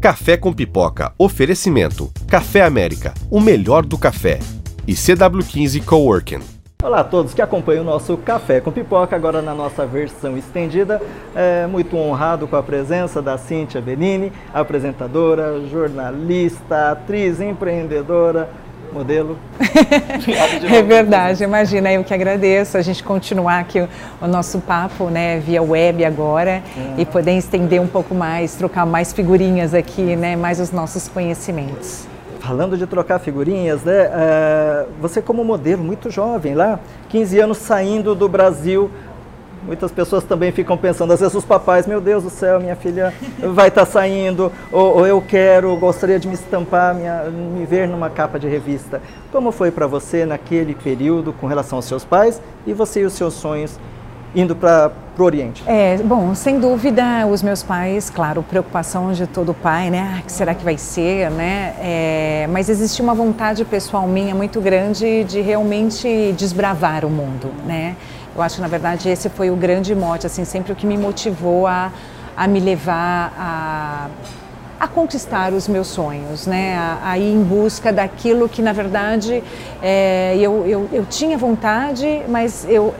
Café com Pipoca. Oferecimento. Café América. O melhor do café. E CW15 Coworking. Olá a todos que acompanham o nosso Café com Pipoca, agora na nossa versão estendida. É, muito honrado com a presença da Cíntia Benini, apresentadora, jornalista, atriz, empreendedora, modelo. é verdade, imagina, eu que agradeço a gente continuar aqui o, o nosso papo, né, via web agora e poder estender um pouco mais, trocar mais figurinhas aqui, né, mais os nossos conhecimentos. Falando de trocar figurinhas, né, uh, você como modelo muito jovem lá, 15 anos saindo do Brasil Muitas pessoas também ficam pensando, às vezes os papais, meu Deus do céu, minha filha vai estar tá saindo, ou, ou, eu quero, gostaria de me estampar, minha, me ver numa capa de revista. Como foi para você naquele período com relação aos seus pais e você e os seus sonhos indo para o Oriente? É, bom, sem dúvida, os meus pais, claro, preocupação de todo pai, né? Ah, que será que vai ser, né? É, mas existia uma vontade pessoal minha muito grande de realmente desbravar o mundo, né? Eu acho que, na verdade, esse foi o grande mote, assim, sempre o que me motivou a, a me levar a, a conquistar os meus sonhos, né? A, a ir em busca daquilo que, na verdade, é, eu, eu, eu tinha vontade, mas eu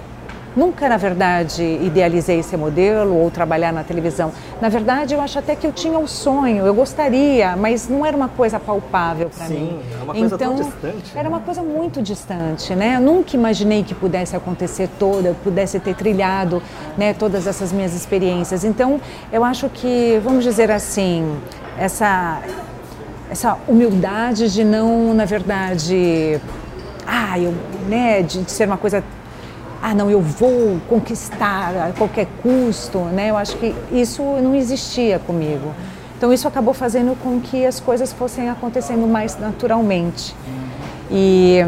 Nunca, na verdade, idealizei ser modelo ou trabalhar na televisão. Na verdade, eu acho até que eu tinha um sonho, eu gostaria, mas não era uma coisa palpável para mim. Sim, é uma coisa então, tão distante. Era né? uma coisa muito distante, né? Eu nunca imaginei que pudesse acontecer toda, eu pudesse ter trilhado, né, todas essas minhas experiências. Então, eu acho que, vamos dizer assim, essa essa humildade de não, na verdade, ah, eu, né, de, de ser uma coisa ah, não, eu vou conquistar a qualquer custo, né? Eu acho que isso não existia comigo. Então isso acabou fazendo com que as coisas fossem acontecendo mais naturalmente. E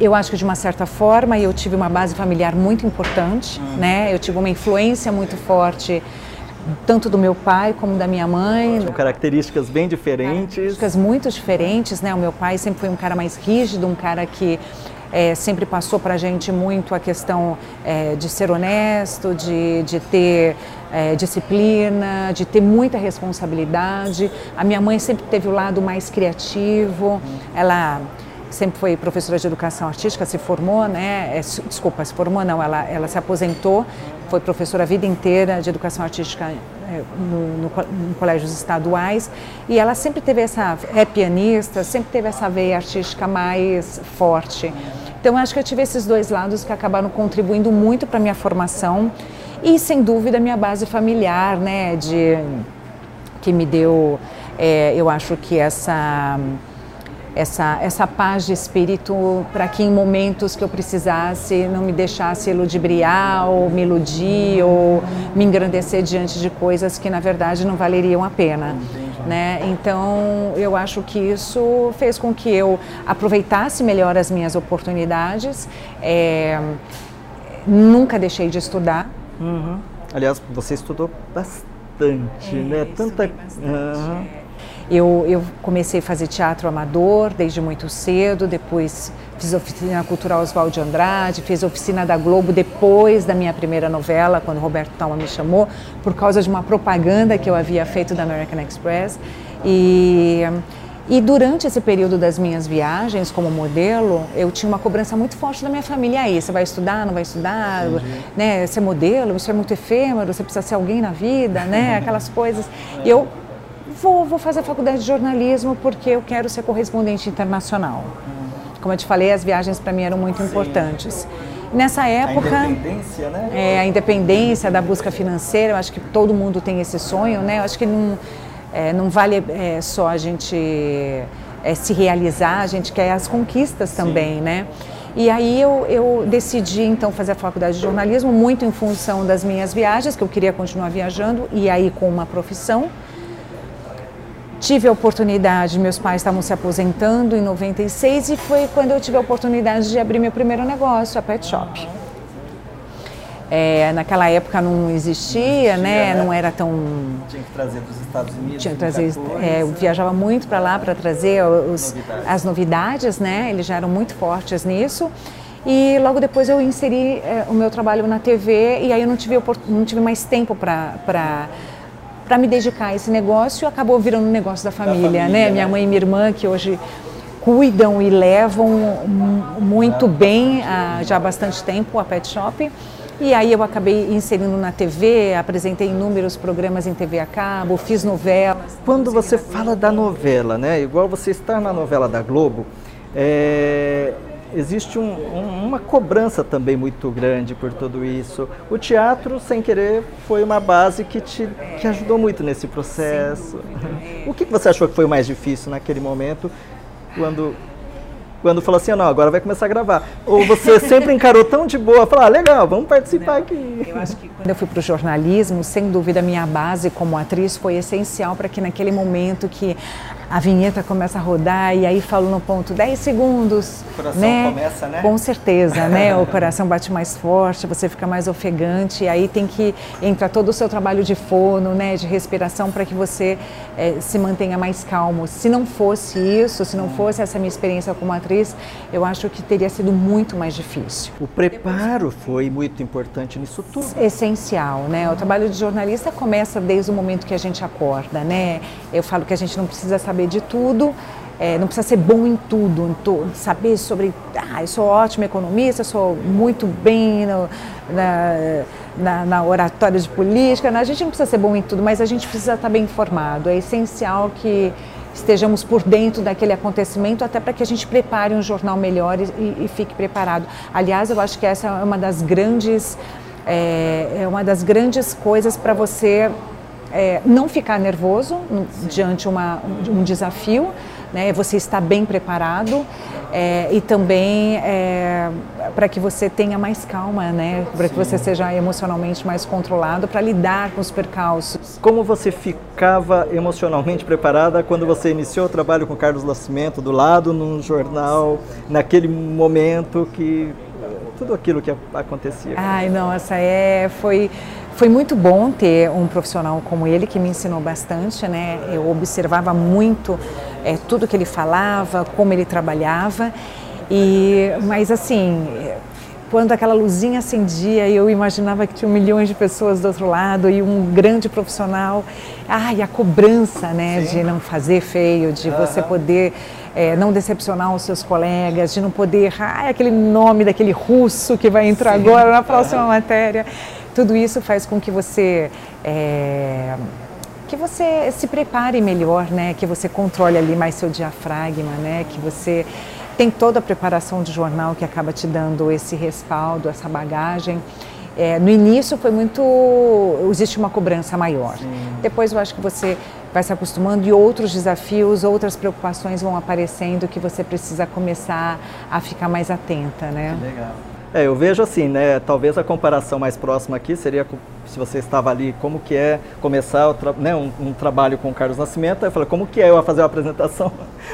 eu acho que de uma certa forma eu tive uma base familiar muito importante, né? Eu tive uma influência muito forte tanto do meu pai como da minha mãe. São características bem diferentes. Características muito diferentes, né? O meu pai sempre foi um cara mais rígido, um cara que é, sempre passou para a gente muito a questão é, de ser honesto, de, de ter é, disciplina, de ter muita responsabilidade. A minha mãe sempre teve o lado mais criativo, ela sempre foi professora de educação artística, se formou, né? É, desculpa, se formou não, ela, ela se aposentou, foi professora a vida inteira de educação artística é, no, no, no, colégios estaduais e ela sempre teve essa é pianista, sempre teve essa veia artística mais forte. Então, acho que eu tive esses dois lados que acabaram contribuindo muito para minha formação e, sem dúvida, minha base familiar, né, de, que me deu, é, eu acho que essa, essa, essa paz de espírito para que em momentos que eu precisasse não me deixasse ludibriar ou me iludir ou me engrandecer diante de coisas que, na verdade, não valeriam a pena. Né? Então, eu acho que isso fez com que eu aproveitasse melhor as minhas oportunidades. É, nunca deixei de estudar. Uhum. Aliás, você estudou bastante, é, né? Tanta. Uhum. Eu, eu comecei a fazer teatro amador desde muito cedo, depois fiz oficina cultural Oswaldo de Andrade, fiz oficina da Globo depois da minha primeira novela, quando Roberto Talma me chamou, por causa de uma propaganda que eu havia feito da American Express. E, e durante esse período das minhas viagens como modelo, eu tinha uma cobrança muito forte da minha família. Aí, você vai estudar, não vai estudar? Né? Ser modelo, isso é muito efêmero, você precisa ser alguém na vida, né? Aquelas coisas. E eu Vou, vou fazer a faculdade de jornalismo porque eu quero ser correspondente internacional. Como eu te falei, as viagens para mim eram muito importantes. Nessa época, a independência, né? É, a independência da busca financeira, eu acho que todo mundo tem esse sonho, né? Eu acho que não, é, não vale é, só a gente é, se realizar, a gente quer as conquistas Sim. também, né? E aí eu, eu, decidi então fazer a faculdade de jornalismo, muito em função das minhas viagens, que eu queria continuar viajando, e aí com uma profissão. Tive a oportunidade, meus pais estavam se aposentando em 96 e foi quando eu tive a oportunidade de abrir meu primeiro negócio, a Pet Shop. É, naquela época não existia, não existia né? né? Não era tão. Tinha que trazer dos Estados Unidos. Tinha que trazer. É, eu viajava muito para lá para trazer os, novidades. as novidades, né? Eles já eram muito fortes nisso. E logo depois eu inseri é, o meu trabalho na TV e aí eu não tive, não tive mais tempo para para me dedicar a esse negócio, acabou virando um negócio da família, da família né? né? Minha mãe e minha irmã, que hoje cuidam e levam muito bem ah, já há bastante tempo a Pet Shop. E aí eu acabei inserindo na TV, apresentei inúmeros programas em TV a cabo, fiz novelas. Quando você fala da novela, né? Igual você está na novela da Globo, é, existe um, um, uma cobrança também muito grande por tudo isso. O teatro, sem querer, foi uma base que te que ajudou muito nesse processo. O que você achou que foi o mais difícil naquele momento, quando quando falou assim, não, agora vai começar a gravar. Ou você sempre encarou tão de boa, falou, ah, legal, vamos participar não, aqui. Eu acho que quando eu fui para o jornalismo, sem dúvida a minha base como atriz foi essencial para que naquele momento que a vinheta começa a rodar e aí falo no ponto 10 segundos. O coração né? começa, né? Com certeza, né? O coração bate mais forte, você fica mais ofegante, e aí tem que entrar todo o seu trabalho de fono, né? De respiração para que você é, se mantenha mais calmo. Se não fosse isso, se não fosse essa minha experiência como atriz, eu acho que teria sido muito mais difícil. O preparo foi muito importante nisso tudo. Essencial, né? O trabalho de jornalista começa desde o momento que a gente acorda, né? Eu falo que a gente não precisa saber saber de tudo, é, não precisa ser bom em tudo, em saber sobre. Ah, eu sou ótimo economista, sou muito bem no, na, na, na, oratória de política. Né? A gente não precisa ser bom em tudo, mas a gente precisa estar bem informado. É essencial que estejamos por dentro daquele acontecimento, até para que a gente prepare um jornal melhor e, e, fique preparado. Aliás, eu acho que essa é uma das grandes. É, é uma das grandes coisas para você é, não ficar nervoso diante uma, um desafio, né? Você está bem preparado é, e também é, para que você tenha mais calma, né? Para que você seja emocionalmente mais controlado para lidar com os percalços. Como você ficava emocionalmente preparada quando você iniciou o trabalho com Carlos Nascimento do lado num jornal naquele momento que tudo aquilo que acontecia? Ai, não, essa é foi foi muito bom ter um profissional como ele que me ensinou bastante, né? Eu observava muito é, tudo que ele falava, como ele trabalhava. E, mas assim, quando aquela luzinha acendia e eu imaginava que tinha milhões de pessoas do outro lado e um grande profissional, ai, a cobrança, né, Sim. de não fazer feio, de uhum. você poder é, não decepcionar os seus colegas, de não poder, ai, aquele nome daquele russo que vai entrar Sim. agora na próxima uhum. matéria. Tudo isso faz com que você é, que você se prepare melhor, né? Que você controle ali mais seu diafragma, né? Que você tem toda a preparação de jornal que acaba te dando esse respaldo, essa bagagem. É, no início foi muito. existe uma cobrança maior. Sim. Depois eu acho que você vai se acostumando e outros desafios, outras preocupações vão aparecendo que você precisa começar a ficar mais atenta, né? Que legal. É, eu vejo assim, né? Talvez a comparação mais próxima aqui seria se você estava ali, como que é começar né, um, um, trabalho com o Carlos Nascimento. Eu falei, como que é eu fazer uma apresentação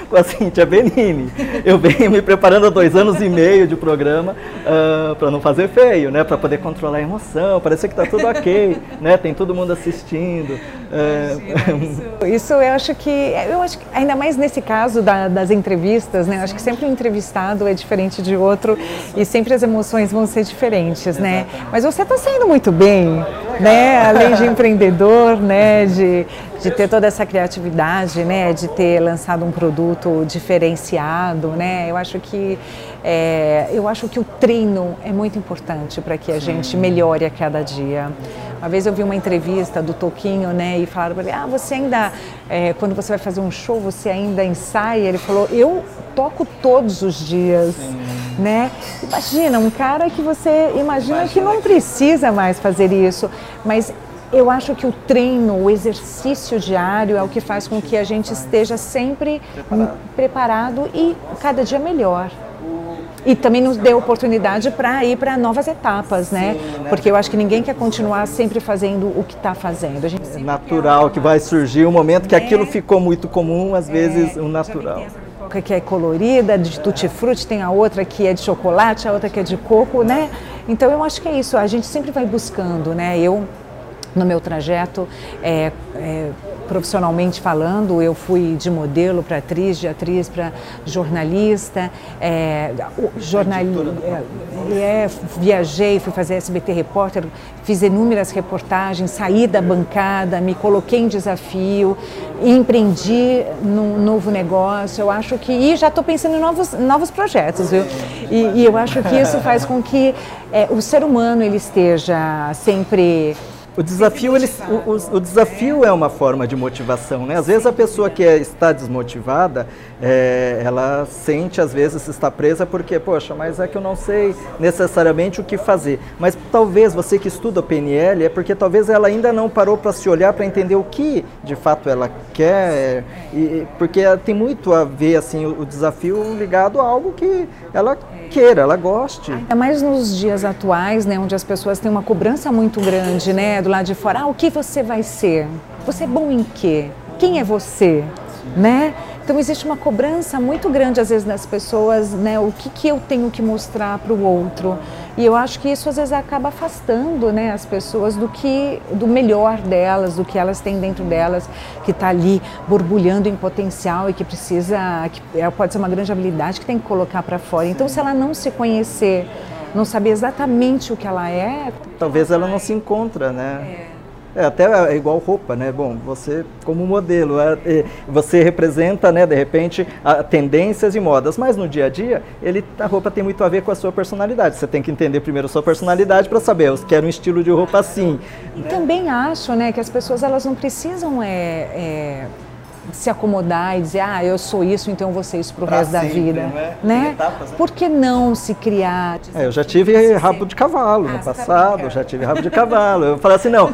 com a Cintia Benini? Eu venho me preparando há dois anos e meio de programa uh, ah, para não fazer feio, né? Para poder controlar a emoção, parecer que está tudo ok, né? Tem todo mundo assistindo. Uh, isso. isso eu acho que, eu acho que ainda mais nesse caso da, das entrevistas, né? Eu acho que sempre um entrevistado é diferente de outro e sempre as emoções vão ser diferentes, né? Mas você está saindo muito bem né? Além de empreendedor, né? De, de ter toda essa criatividade, né? De ter lançado um produto diferenciado, né? Eu acho que é, eu acho que o treino é muito importante para que a gente melhore a cada dia. Uma vez eu vi uma entrevista do Toquinho, né? E falaram para ele: Ah, você ainda, é, quando você vai fazer um show, você ainda ensaia? Ele falou: Eu toco todos os dias. Sim né? Imagina, um cara que você imagina que não precisa mais fazer isso, mas eu acho que o treino, o exercício diário é o que faz com que a gente esteja sempre preparado, preparado e cada dia melhor. E também nos dê oportunidade para ir para novas etapas, né? Né? Porque eu acho que ninguém quer continuar sempre fazendo o que está fazendo. É natural que vai surgir um momento que é. aquilo ficou muito comum, às vezes, é, um natural que é colorida, de tutti-frutti, tem a outra que é de chocolate, a outra que é de coco, né? Então eu acho que é isso, a gente sempre vai buscando, né? Eu, no meu trajeto, é, é, profissionalmente falando, eu fui de modelo para atriz, de atriz para jornalista, é, jornalista, é, é, viajei, fui fazer SBT Repórter, fiz inúmeras reportagens, saí da bancada, me coloquei em desafio, empreendi num novo negócio. Eu acho que e já estou pensando em novos novos projetos, viu? E, e, eu acho que isso faz com que é, o ser humano ele esteja sempre o desafio, ele, o, o, desafio é uma forma de motivação, né? Às vezes a pessoa que é, está desmotivada, é, ela sente às vezes está presa porque, poxa, mas é que eu não sei necessariamente o que fazer. Mas talvez você que estuda PNL é porque talvez ela ainda não parou para se olhar para entender o que de fato ela quer, e, porque tem muito a ver assim o, o desafio ligado a algo que ela queira, ela goste. Ainda mais nos dias atuais, né, onde as pessoas têm uma cobrança muito grande, né, do lado de fora. Ah, o que você vai ser? Você é bom em quê? Quem é você? Né? Então existe uma cobrança muito grande às vezes das pessoas, né? O que, que eu tenho que mostrar para o outro? E eu acho que isso às vezes acaba afastando, né, as pessoas do que do melhor delas, do que elas têm dentro delas, que está ali borbulhando em potencial e que precisa, que é, pode ser uma grande habilidade que tem que colocar para fora. Então se ela não se conhecer, não saber exatamente o que ela é, talvez ela não se encontra, né? É. É, até é igual roupa, né? Bom, você como modelo, é, é, você representa, né, de repente, a, tendências e modas, mas no dia a dia, ele, a roupa tem muito a ver com a sua personalidade. Você tem que entender primeiro a sua personalidade para saber, eu quero um estilo de roupa assim. E também acho, né, que as pessoas elas não precisam é, é se acomodar e dizer, ah, eu sou isso, então eu vou ser isso pro pra resto sempre, da vida. É? Né? Etapas, né? Por que não se criar? É, eu já tive rabo de cavalo ah, no passado, tá já tive rabo de cavalo. Eu falei assim, não,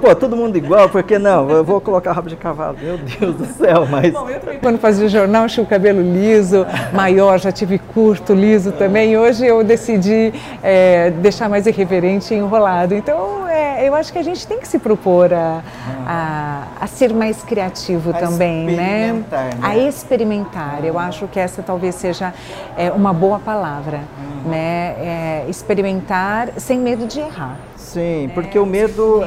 pô, todo mundo igual, por que não? Eu vou colocar rabo de cavalo. Meu Deus do céu, mas. Bom, eu também, quando fazia jornal, tinha o cabelo liso, maior, já tive curto, liso também. Hoje eu decidi é, deixar mais irreverente e enrolado. Então, é, eu acho que a gente tem que se propor a, a, a ser mais criativo a também né? né? A experimentar. Eu acho que essa talvez seja é, uma boa palavra, uhum. né? É, experimentar sem medo de errar. Sim, porque o medo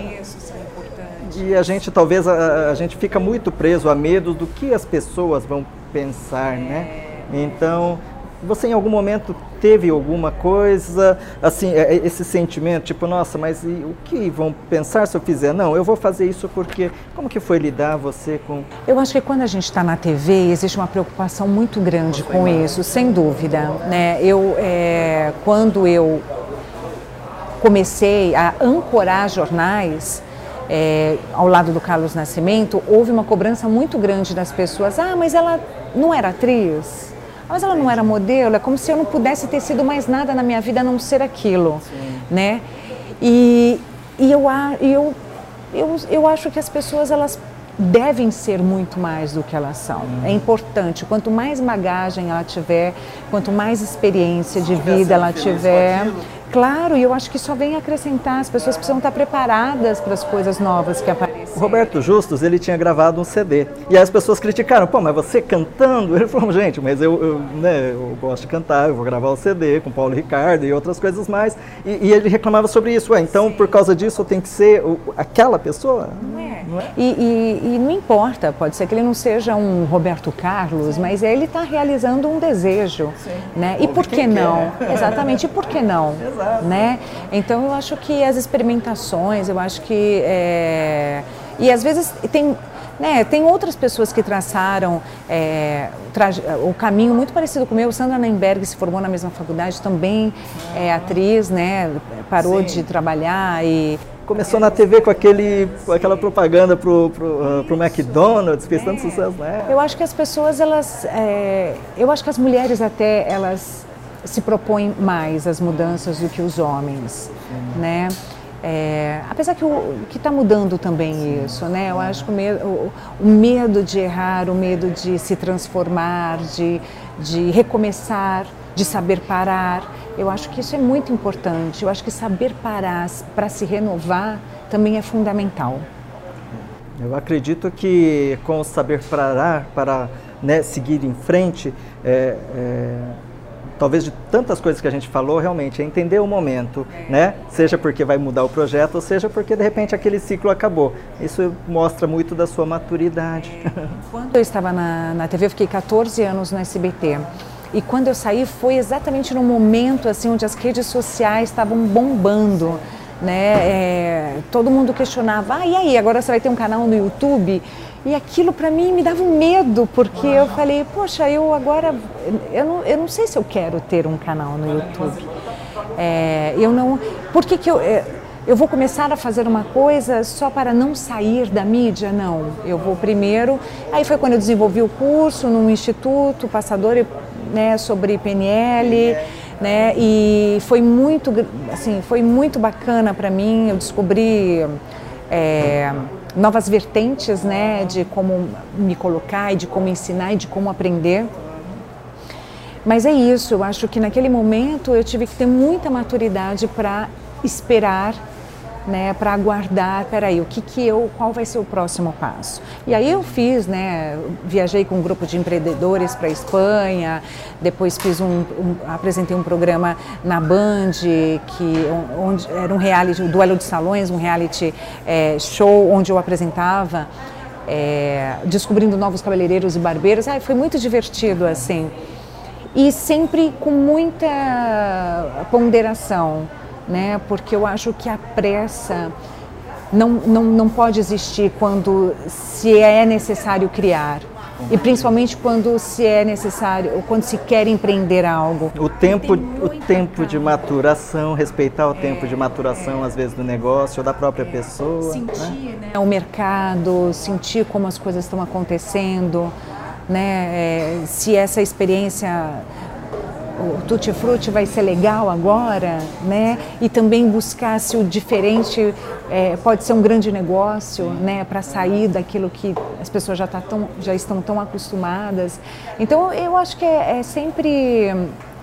e a gente talvez a, a, gente fica muito preso a medo do que as pessoas vão pensar, né? É. Então você em algum momento teve alguma coisa, assim, é, é, esse sentimento, tipo, nossa, mas o que vão pensar se eu fizer? Não, eu vou fazer isso porque. Como que foi lidar você com. Eu acho que quando a gente está na TV, existe uma preocupação muito grande com isso, sem dúvida. Né? Eu, é, quando eu comecei a ancorar jornais, é, ao lado do Carlos Nascimento, houve uma cobrança muito grande das pessoas. Ah, mas ela não era atriz? Mas ela não era modelo, é como se eu não pudesse ter sido mais nada na minha vida a não ser aquilo, Sim. né? E, e eu, eu, eu, eu acho que as pessoas, elas devem ser muito mais do que elas são. Hum. É importante. Quanto mais bagagem ela tiver, quanto mais experiência de vida ela tiver, Claro, e eu acho que só vem acrescentar, as pessoas precisam estar preparadas para as coisas novas que aparecem. O Roberto Justus, ele tinha gravado um CD, e aí as pessoas criticaram, pô, mas você cantando? Ele falou, gente, mas eu, eu, né, eu gosto de cantar, eu vou gravar o CD com Paulo Ricardo e outras coisas mais, e, e ele reclamava sobre isso, Ué, então por causa disso eu tenho que ser o, aquela pessoa? Não é. Não é? E, e, e, não importa, pode ser que ele não seja um Roberto Carlos, Sim. mas ele está realizando um desejo, Sim. né? E por que não? Quer. Exatamente, e por que não? Exato. Né? Então eu acho que as experimentações, eu acho que é... e às vezes tem né, tem outras pessoas que traçaram é, tra o caminho muito parecido com o meu. Sandra Nemberg se formou na mesma faculdade, também é atriz, né, parou Sim. de trabalhar e começou na TV com, aquele, com aquela propaganda pro, pro, uh, pro McDonald's, fez tanto é. sucesso, né? Eu acho que as pessoas, elas, é, eu acho que as mulheres até, elas se propõem mais as mudanças do que os homens, Sim. né? É, apesar que o que está mudando também Sim. isso, né? Eu acho que o medo, o, o medo, de errar, o medo de se transformar, de, de recomeçar, de saber parar, eu acho que isso é muito importante. Eu acho que saber parar para se renovar também é fundamental. Eu acredito que com o saber parar para né, seguir em frente, é, é talvez de tantas coisas que a gente falou, realmente é entender o momento, né? Seja porque vai mudar o projeto, ou seja porque de repente aquele ciclo acabou. Isso mostra muito da sua maturidade. Quando eu estava na, na TV, eu fiquei 14 anos no SBT. E quando eu saí foi exatamente no momento assim onde as redes sociais estavam bombando, né? É, todo mundo questionava, ah, e aí, agora você vai ter um canal no YouTube? E aquilo para mim me dava um medo, porque eu falei, poxa, eu agora, eu não, eu não sei se eu quero ter um canal no YouTube. É, eu não, por que, que eu, é, eu vou começar a fazer uma coisa só para não sair da mídia? Não, eu vou primeiro. Aí foi quando eu desenvolvi o curso num instituto, passador né, sobre PNL. Né, e foi muito, assim, foi muito bacana para mim. Eu descobri é, novas vertentes, né, de como me colocar e de como ensinar e de como aprender. Mas é isso, eu acho que naquele momento eu tive que ter muita maturidade para esperar né, para aguardar, peraí, o que que eu, qual vai ser o próximo passo? E aí eu fiz, né, viajei com um grupo de empreendedores para Espanha, depois fiz um, um, apresentei um programa na Band que onde era um reality, o duelo de salões, um reality é, show onde eu apresentava. É, descobrindo novos cabeleireiros e barbeiros, ah, foi muito divertido assim e sempre com muita ponderação né? Porque eu acho que a pressa não, não, não pode existir quando se é necessário criar. E principalmente quando se é necessário, ou quando se quer empreender algo. O tempo, o tempo de maturação, respeitar o é, tempo de maturação, é. às vezes, do negócio ou da própria é. pessoa. Sentir né? né? o mercado, sentir como as coisas estão acontecendo, né? É, se essa experiência o Tutti Frutti vai ser legal agora, né? E também buscar se o diferente é, pode ser um grande negócio, né? Para sair daquilo que as pessoas já, tá tão, já estão tão acostumadas. Então eu acho que é, é sempre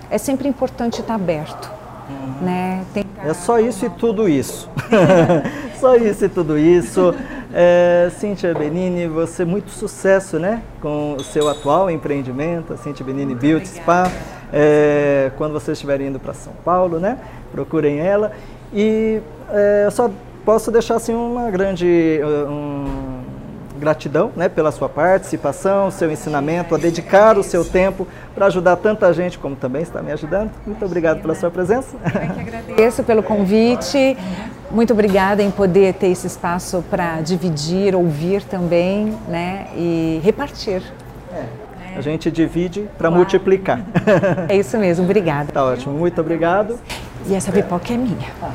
é sempre importante estar aberto, uhum. né? É só isso e tudo isso. só isso e tudo isso. É, Cíntia Benini, você muito sucesso, né? Com o seu atual empreendimento, a Cíntia Benini Beauty Spa. É, quando vocês estiverem indo para São Paulo, né? Procurem ela. E é, eu só posso deixar assim uma grande um, gratidão né, pela sua participação, seu ensinamento, a dedicar o seu tempo para ajudar tanta gente como também está me ajudando. Muito obrigado pela sua presença. Eu que agradeço pelo convite. Muito obrigada em poder ter esse espaço para dividir, ouvir também, né, e repartir. É. A gente divide para multiplicar. É isso mesmo, obrigada. Tá ótimo, muito obrigado. E essa pipoca é minha. Ah,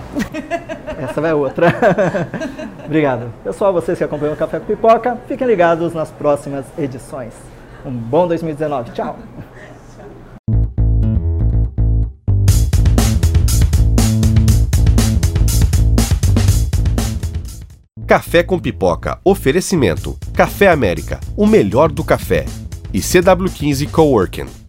essa vai outra. obrigado. Pessoal, vocês que acompanham o Café com Pipoca, fiquem ligados nas próximas edições. Um bom 2019. Tchau. Café com Pipoca. Oferecimento. Café América. O melhor do café e CW15 Coworking.